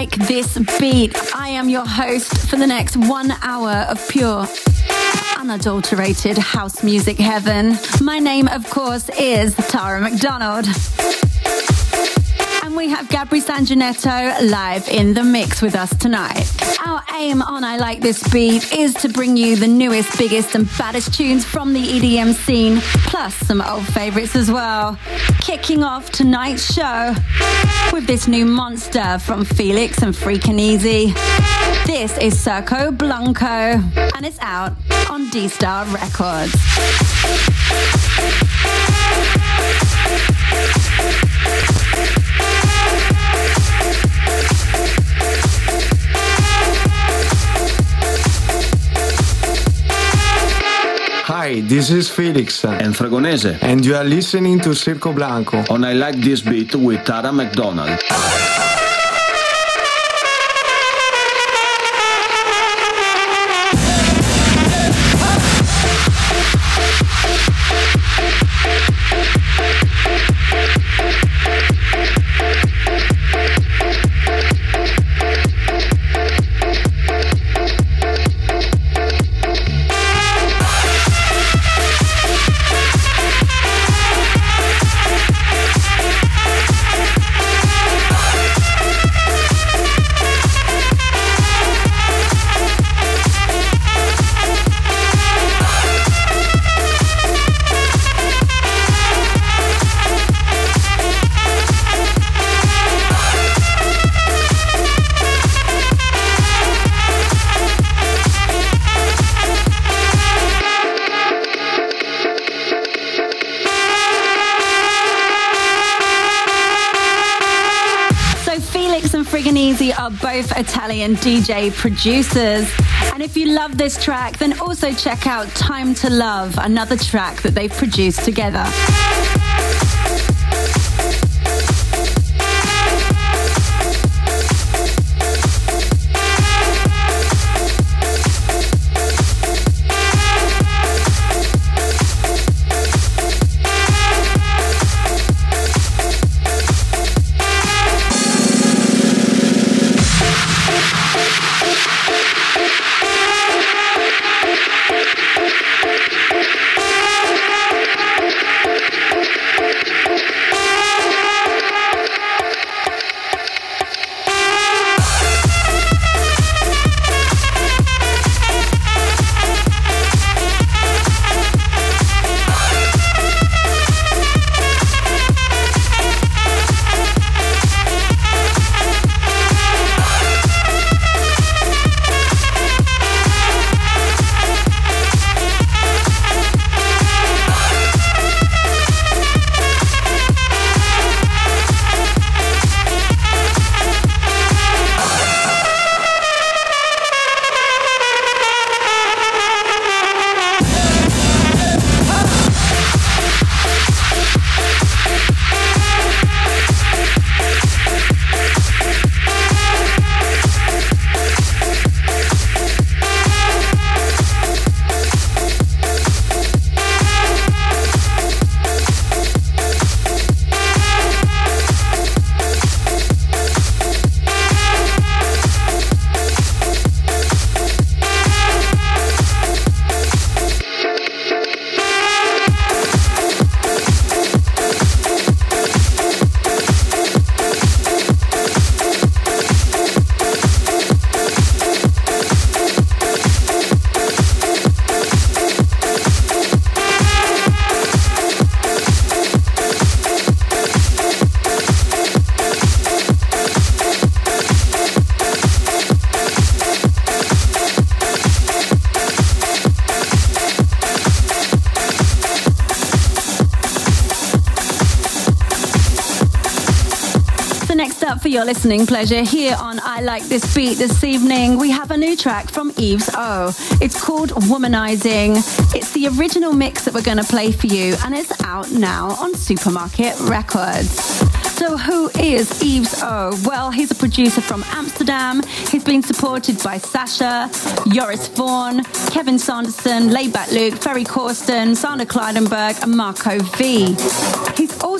like this beat. I am your host for the next one hour of pure, unadulterated house music heaven. My name, of course, is Tara McDonald. Have Gabri Sanjanetto live in the mix with us tonight. Our aim on I Like This Beat is to bring you the newest, biggest, and baddest tunes from the EDM scene, plus some old favorites as well. Kicking off tonight's show with this new monster from Felix and Fragonese. This is Circo Blanco, and it's out on D Star Records. Hi, this is Felix and Fragonese, and you are listening to Circo Blanco. On I Like This Beat with Tara McDonald. Both Italian DJ producers. And if you love this track, then also check out Time to Love, another track that they've produced together. Your listening pleasure here on I Like This Beat this evening. We have a new track from Eves O. It's called Womanizing. It's the original mix that we're going to play for you, and it's out now on Supermarket Records. So, who is Eves O? Well, he's a producer from Amsterdam. He's been supported by Sasha, Joris Voorn, Kevin Saunderson, Laidback Luke, Ferry Corsten, Sander Kleinenberg, and Marco V.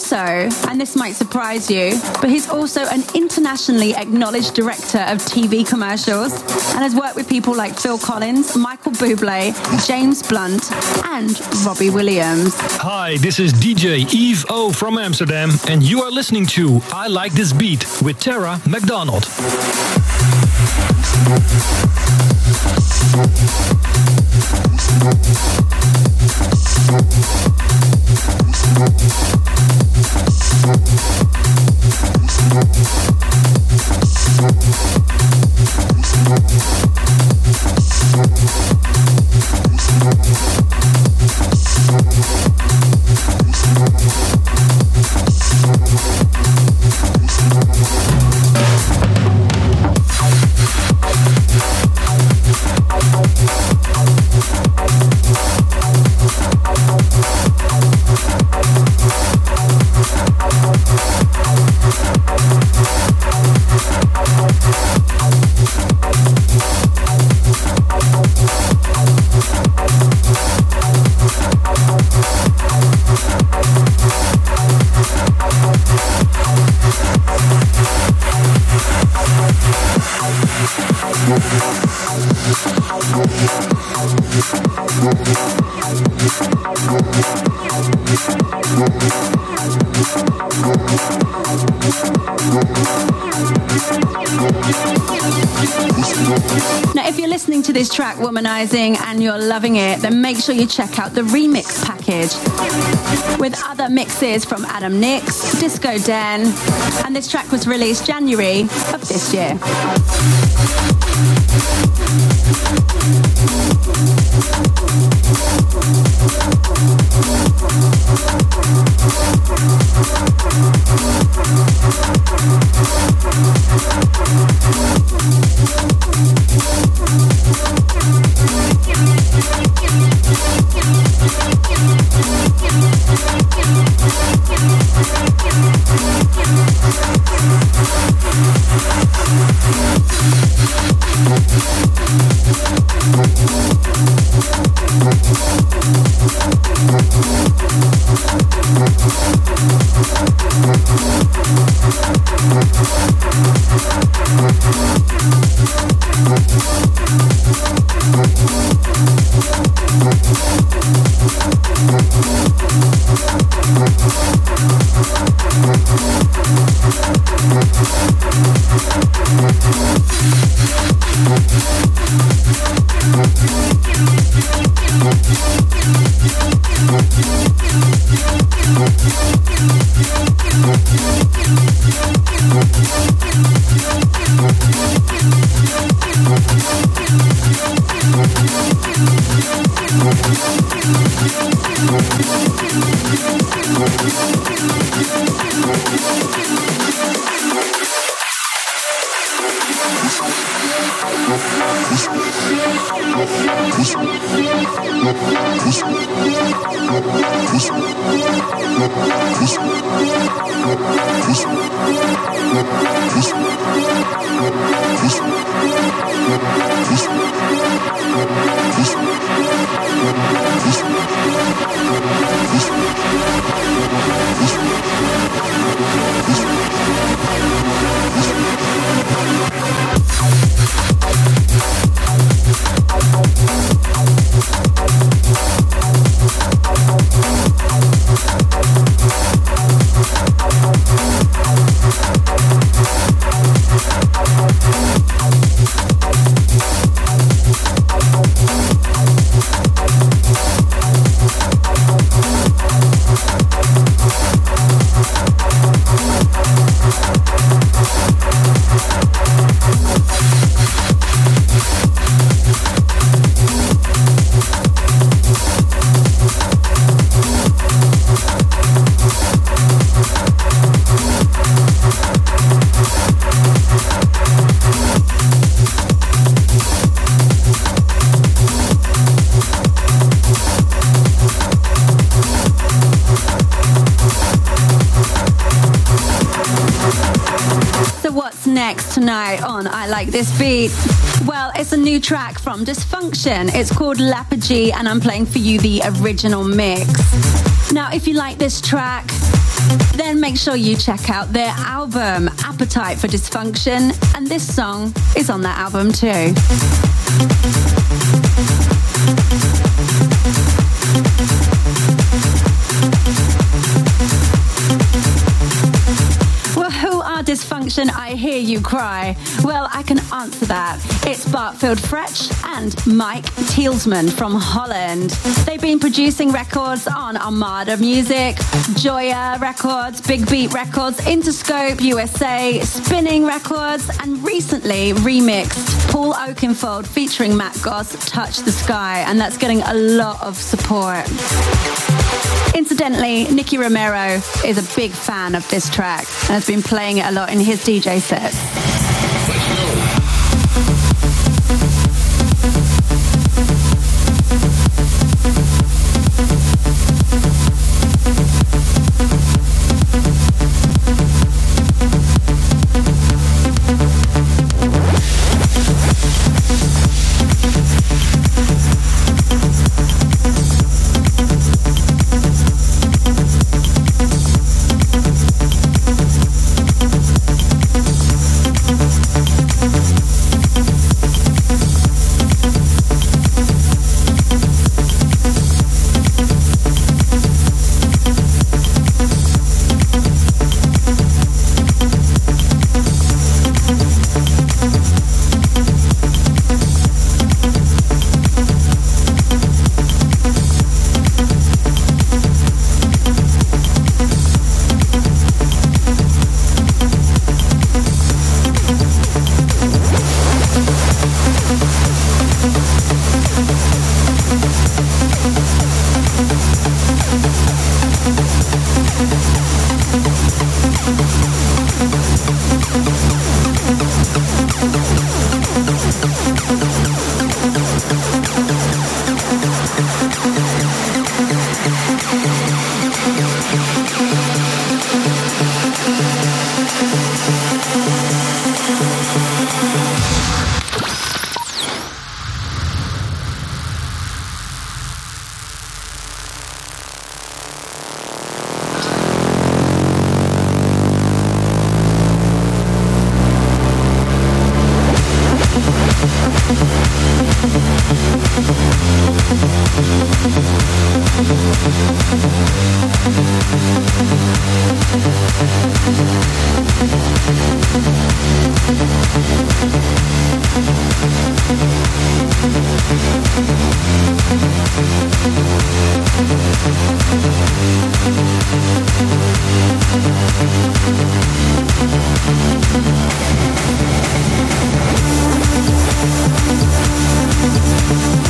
Also, and this might surprise you, but he's also an internationally acknowledged director of TV commercials and has worked with people like Phil Collins, Michael Bublé, James Blunt, and Robbie Williams. Hi, this is DJ Eve O from Amsterdam, and you are listening to I Like This Beat with Tara McDonald. Now, sure you check out the remix package with other mixes from Adam Nix, Disco Den, and this track was released January of this year. It's called Lepergy, and I'm playing for you the original mix. Now, if you like this track, then make sure you check out their album, Appetite for Dysfunction, and this song is on that album too. Well who are dysfunction, I hear you cry. Well, I can answer that. It's Bartfield Fretch and Mike Teelsman from Holland. They've been producing records on Armada Music, Joya Records, Big Beat Records, Interscope USA, Spinnin' Records, and recently remixed Paul Oakenfold featuring Matt Goss, Touch the Sky, and that's getting a lot of support. Incidentally, Nicky Romero is a big fan of this track and has been playing it a lot in his DJ sets.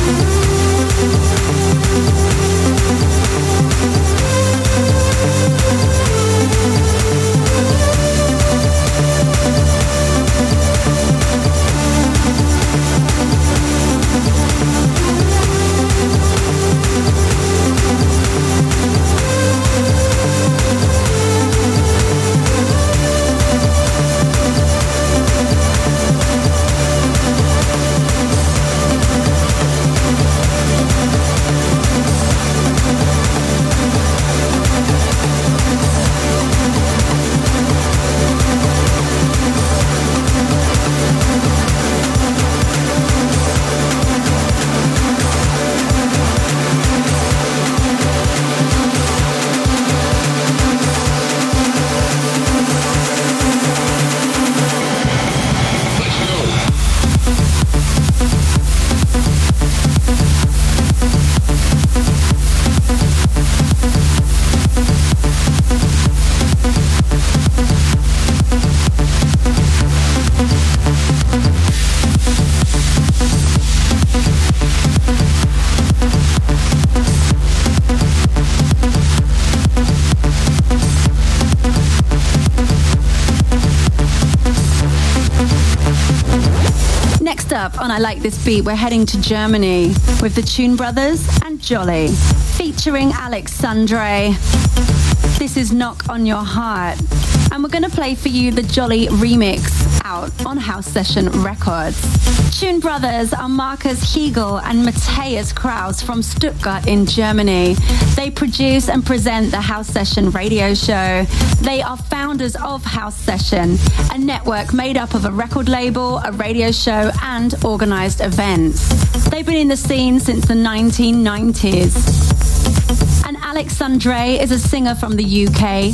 Thank フフフフフ。I Like This Beat, we're heading to Germany with the Tune Brothers and Jolly, featuring Alexandre. This is Knock on Your Heart. And we're going to play for you the Jolly remix out on House Session Records. Tune Brothers are Markus Hegel and Matthias Kraus from Stuttgart in Germany. They produce and present the House Session radio show. They are founders of House Session, a network made up of a record label, a radio show, and organized events. They've been in the scene since the 1990s. And Alexandre is a singer from the UK.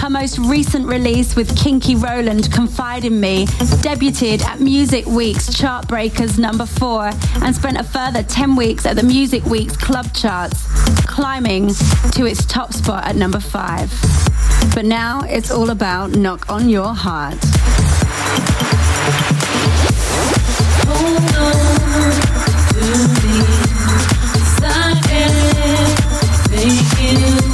Her most recent release with Kinky Roland, Confide in Me, debuted at Music Week's Chart Breakers number four and spent a further 10 weeks at the Music Week's club charts, climbing to its top spot at number five. But now it's all about Knock on Your Heart. Hold on to me. Promise you,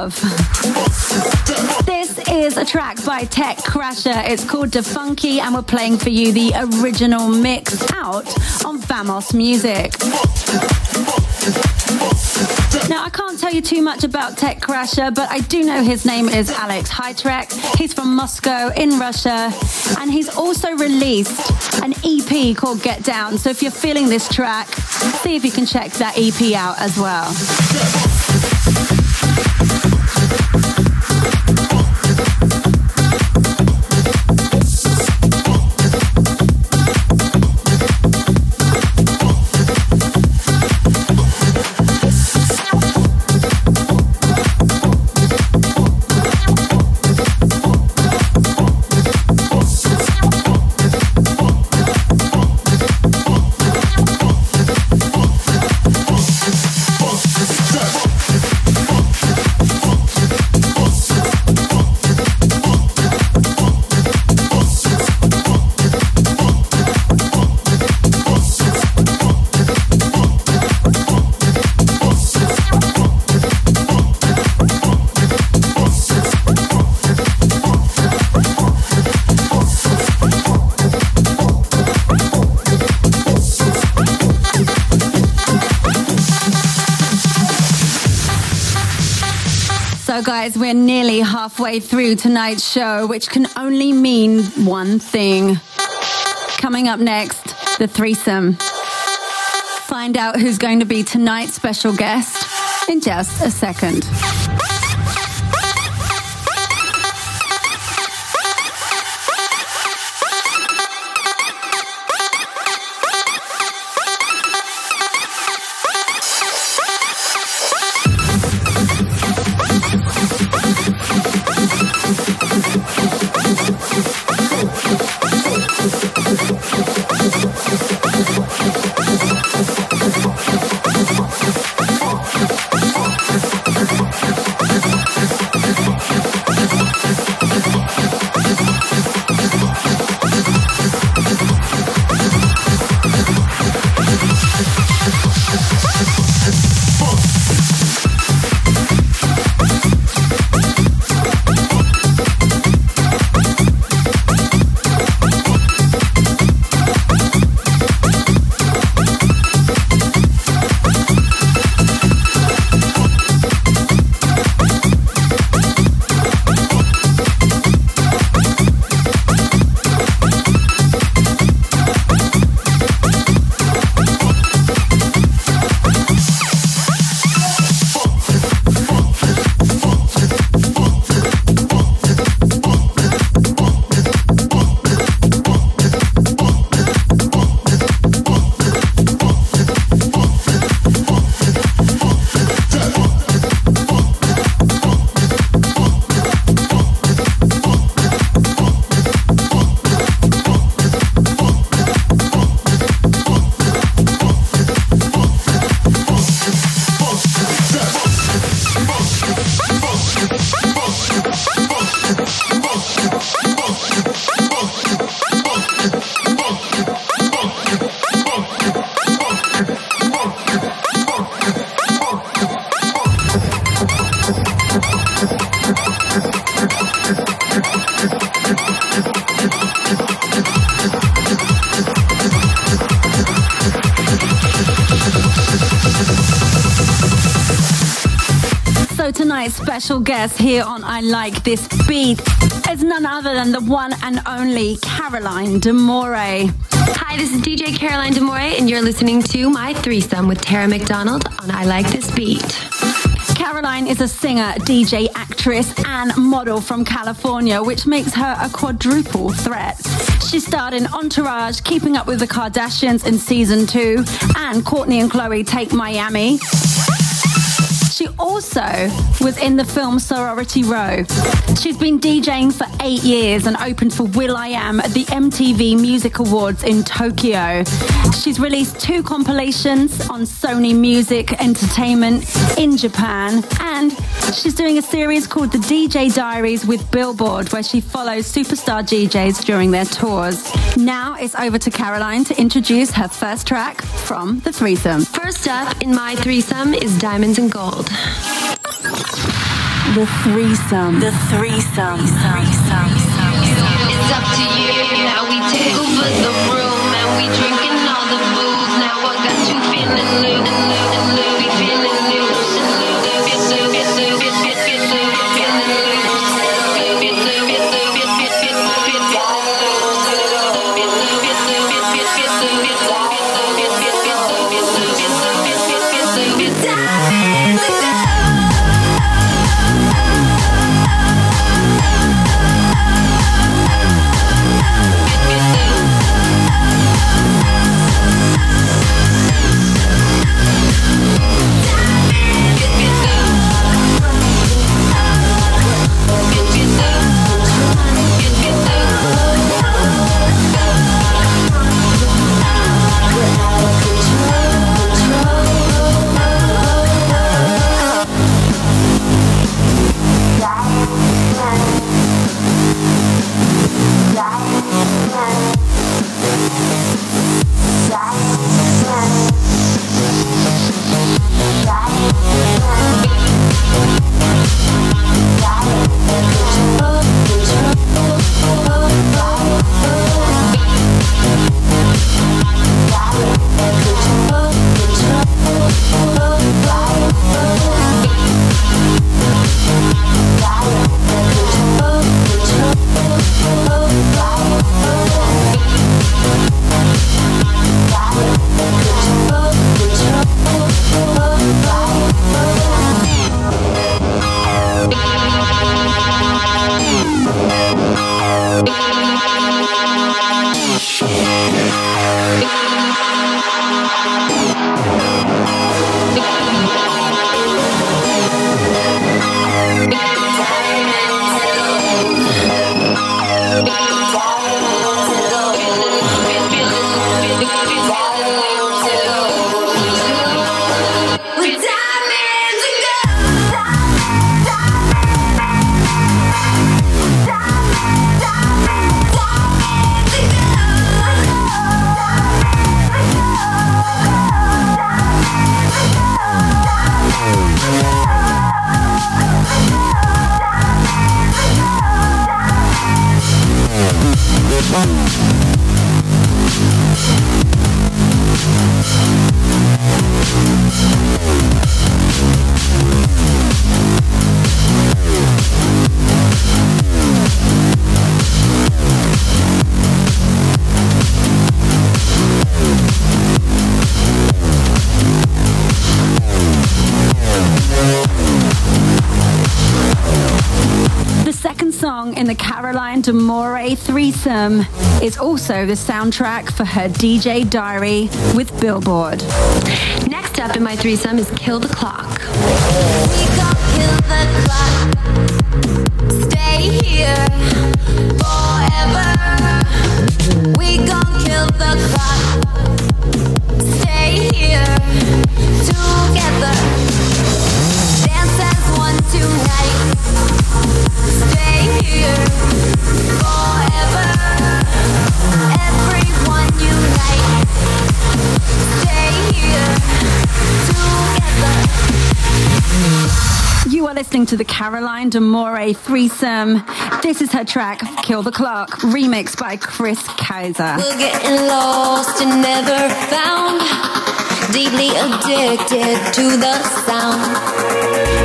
love. This is a track by Tech Crasher. It's called Defunky, and we're playing for you the original mix out on Vamos Music. Now, I can't tell you too much about Tech Crasher, but I do know his name is Alex Hytrek. He's from Moscow in Russia, and he's also released an EP called Get Down. So if you're feeling this track, see if you can check that EP out as well. Halfway through tonight's show, which can only mean one thing. Coming up next, the threesome. Find out who's going to be tonight's special guest in just a second. Special guest here on I Like This Beat is none other than the one and only Caroline D'Amore. Hi, this is DJ Caroline D'Amore, and you're listening to My Threesome with Tara McDonald on I Like This Beat. Caroline is a singer, DJ, actress, and model from California, which makes her a quadruple threat. She starred in Entourage, Keeping Up with the Kardashians in season two, and Kourtney and Khloé Take Miami. She also was in the film Sorority Row. She's been DJing for eight years and opened for will.i.am at the MTV Music Awards in Tokyo. She's released two compilations on Sony Music Entertainment in Japan, and she's doing a series called The DJ Diaries with Billboard, where she follows superstar DJs during their tours. Now it's over to Caroline to introduce her first track from the threesome. First up in my threesome is Diamonds and Gold. The threesome. The threesome. threesome. It's up to you. Now we take over the room is also the soundtrack for her DJ Diary with Billboard. Next up in my threesome is Kill the Clock. To the Caroline D'Amore threesome. This is her track, Kill the Clock, remixed by Chris Kaiser. We're getting lost and never found. Deeply addicted to the sound.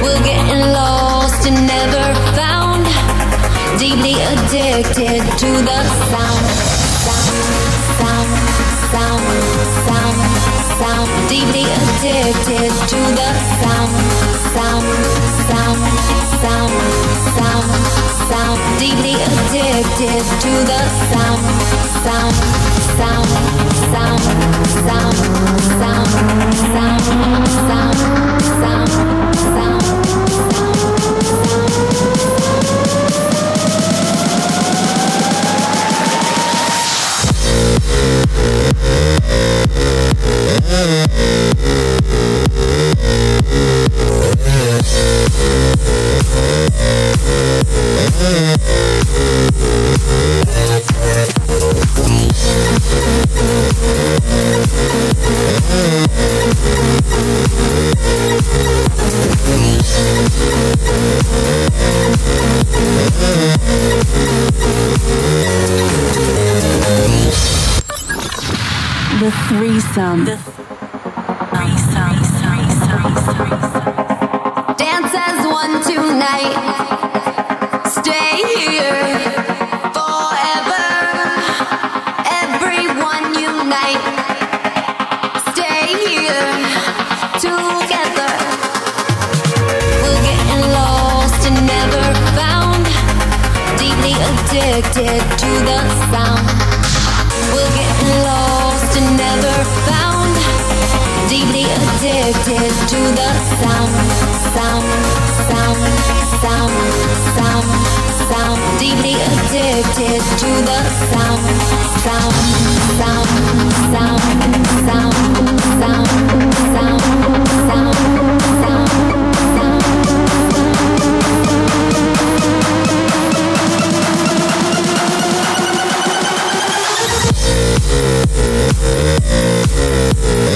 We're getting lost and never found. Deeply addicted to the sound. Sound, sound, sound, sound, sound. Deeply addicted to the sound. Sound, Thank the threesome. The night. Stay here. Thank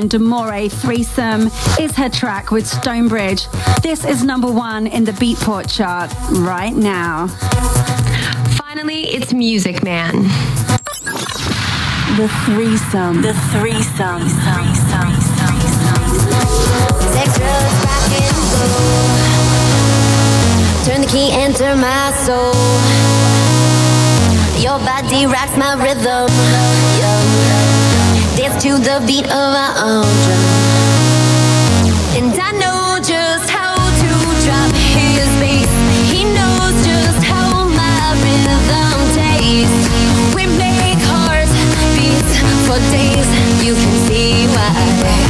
Caroline D'Amore Threesome is her track with Stonebridge. This is number one in the Beatport chart right now. Finally, it's Music Man. The threesome. The threesome. threesome. Sex, drugs, rock and roll. Turn the key, enter my soul. Your body rocks my rhythm to the beat of our own drum. And I know just how to drop his bass. He knows just how my rhythm tastes. We make hearts beat for days. You can see why.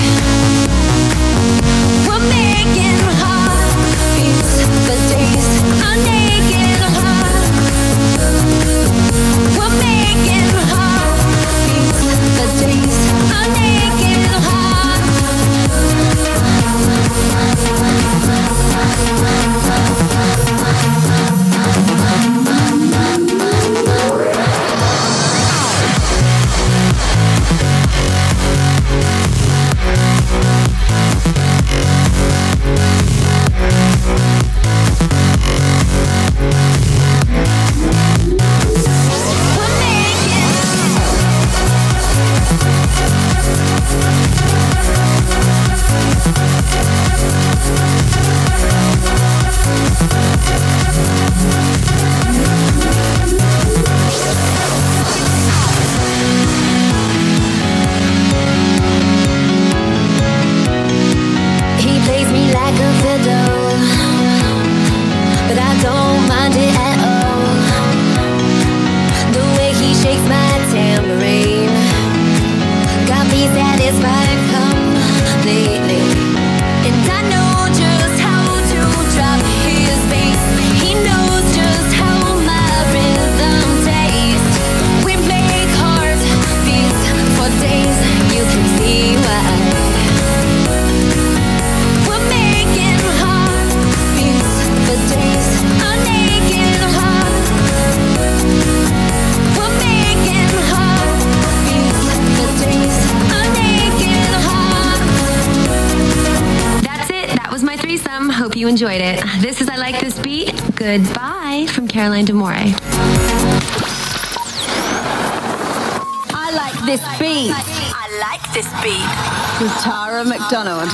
with Tara McDonald.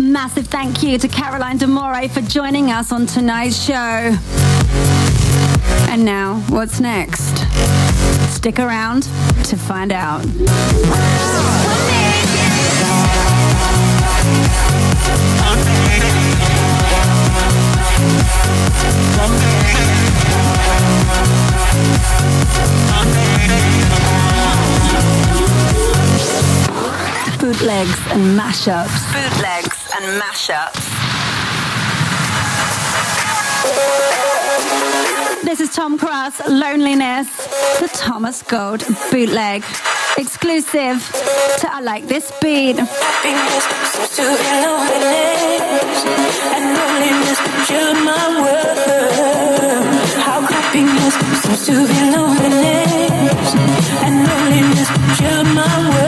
Massive thank you to Caroline D'Amore for joining us on tonight's show. And now, what's next? Stick around to find out. Bootlegs and mashups. Bootlegs and mashups. This is Tomcraft, Loneliness, the Thomas Gold bootleg. Exclusive to I Like This Beat. My world.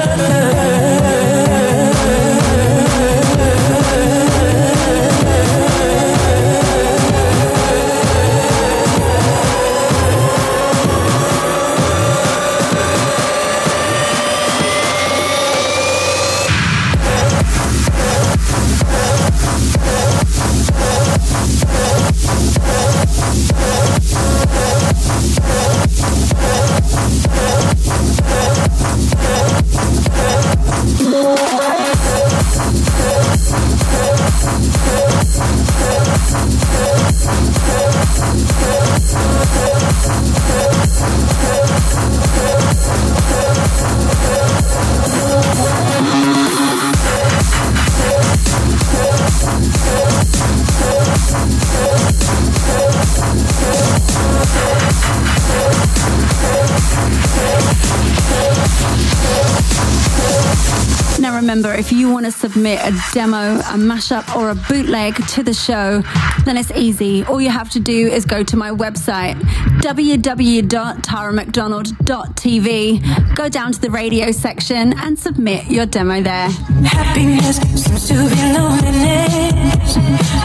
Remember, if you want to submit a demo, a mashup, or a bootleg to the show, then it's easy. All you have to do is go to my website, www.taramcdonald.tv, go down to the radio section and submit your demo there. Happiness seems to be loneliness,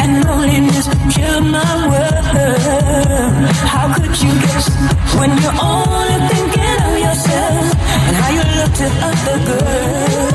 and loneliness my world. How could you guess when you're only thinking of yourself and how you look to other girls?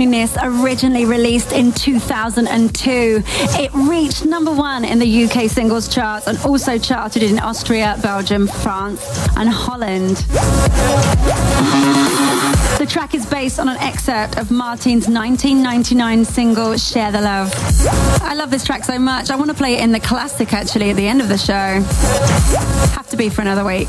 Loneliness, originally released in 2002. It reached number one in the UK singles charts and also charted in Austria, Belgium, France, and Holland. The track is based on an excerpt of Martin's 1999 single Share the Love. I love this track so much. I want to play it in the classic actually at the end of the show. Have to be for another week.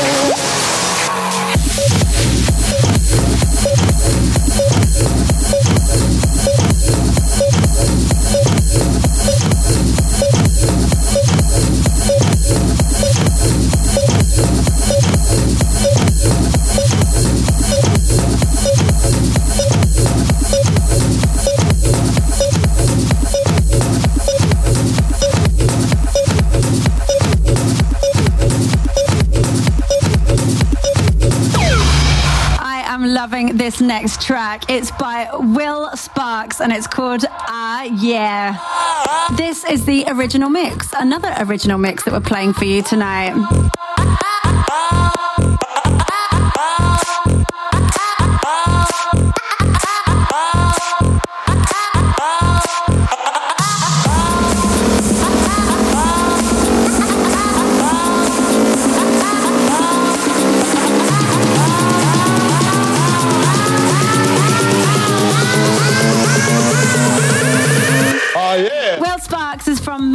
next track. It's by Will Sparks and it's called Ah Yeah. This is the original mix, another original mix that we're playing for you tonight.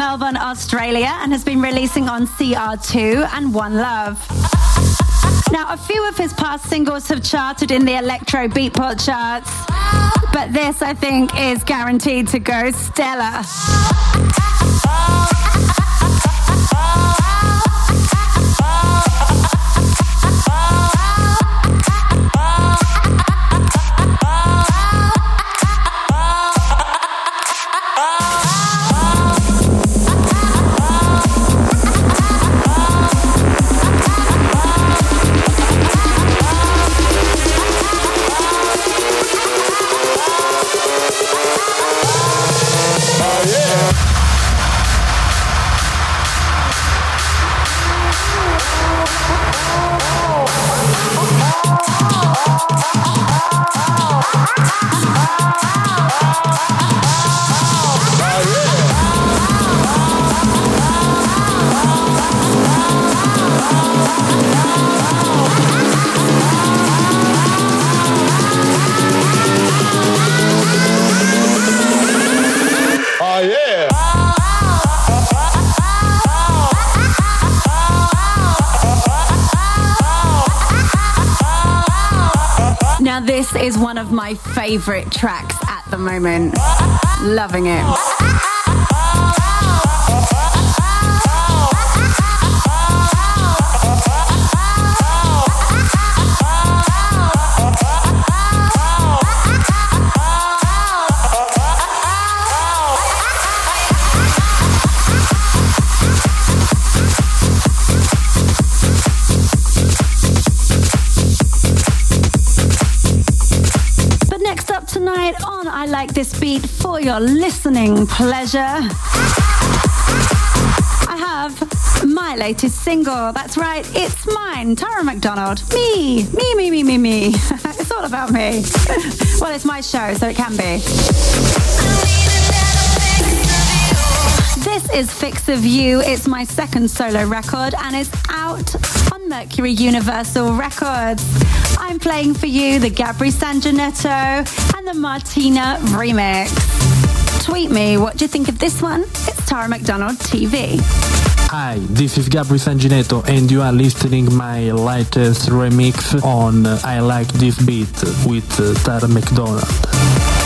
Melbourne, Australia, and has been releasing on CR2 and One Love. Now, a few of his past singles have charted in the electro beatport charts, but this, I think, is guaranteed to go stellar. Now, one of my favorite tracks at the moment. Loving it. This Beat for your listening pleasure, I have my latest single. That's right, it's mine, Tara McDonald. Me, me, me, me, me, me. it's all about me. well, it's my show, so it can be. This is Fix of You. It's my second solo record and it's out on Mercury Universal Records. I'm playing for you the Gabri Sanginetto the Martina remix. Tweet me, what do you think of this one? It's Tara McDonald TV. Hi, this is Gabri Sanginetto and you are listening my latest remix on I Like This Beat with uh, Tara McDonald.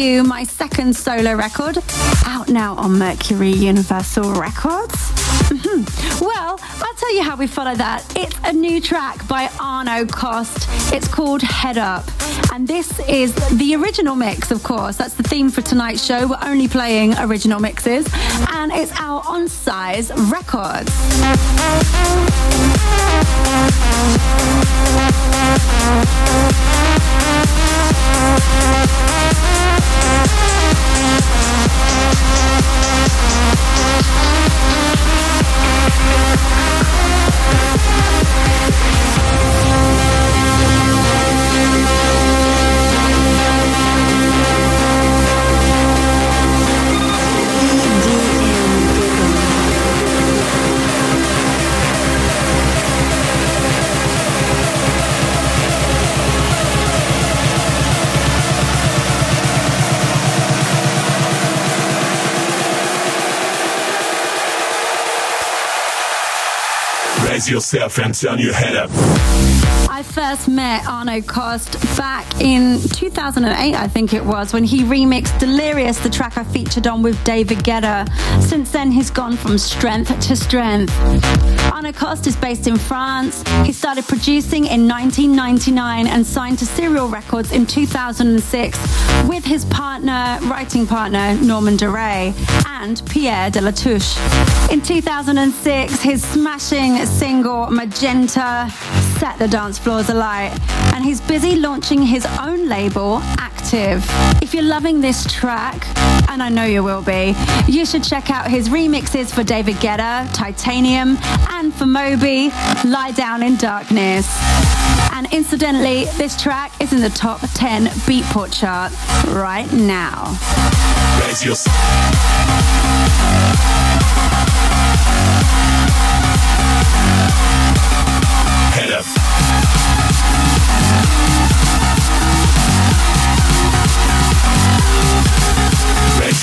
You, my second solo record, out now on Mercury Universal Records. Mm-hmm. Well, I'll tell you how we follow that. It's a new track by Arno Cost. It's called Head Up. And this is the original mix, of course. That's the theme for tonight's show. We're only playing original mixes. And it's out on Size Records. Thank Raise yourself and turn your head up. First met Arno Cost back in 2008, I think it was, when he remixed Delirious, the track I featured on with David Guetta. Since then, he's gone from strength to strength. Arno Cost is based in France. He started producing in 1999 and signed to Serial Records in 2006 with his partner, writing partner, Norman Doray, and Pierre de la Touche. In 2006, his smashing single Magenta set the dance floors alight, and he's busy launching his own label, Active. If you're loving this track, and I know you will be, you should check out his remixes for David Guetta, Titanium, and for Moby, Lie Down in Darkness. And incidentally, this track is in the top 10 Beatport chart right now.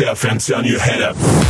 and turn your head up.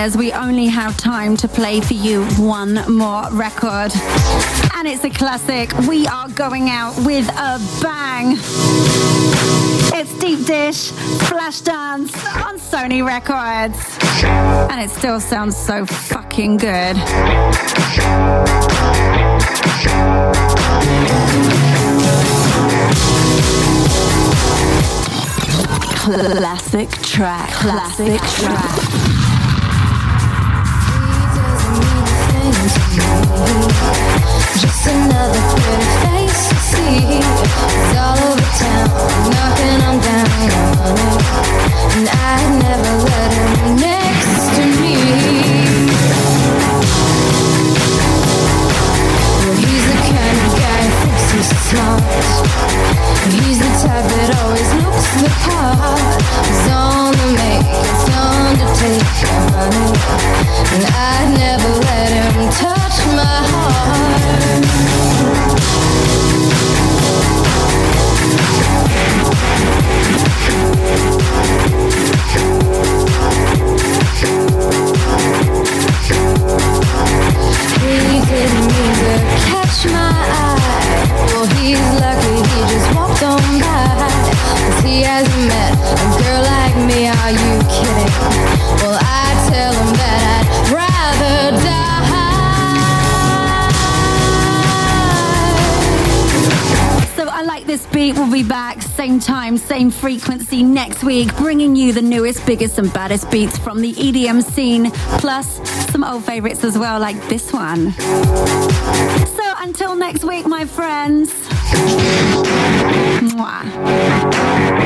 We only have time to play for you one more record. And it's a classic. We are going out with a bang. It's Deep Dish, Flashdance on Sony Records. And it still sounds so fucking good. Classic track. Classic track. Never let him next to me. He's the type that always looks the part. He's make. And I'd never let him touch my heart. He didn't catch my eye. He just walked on by. he hasn't met a girl like me. Are you kidding? Well, I tell him that I'd rather die. So I like this beat. We'll be back same time, same frequency next week, bringing you the newest, biggest, and baddest beats from the EDM scene, plus some old favorites as well, like this one. So until next week, my friends. Mwah.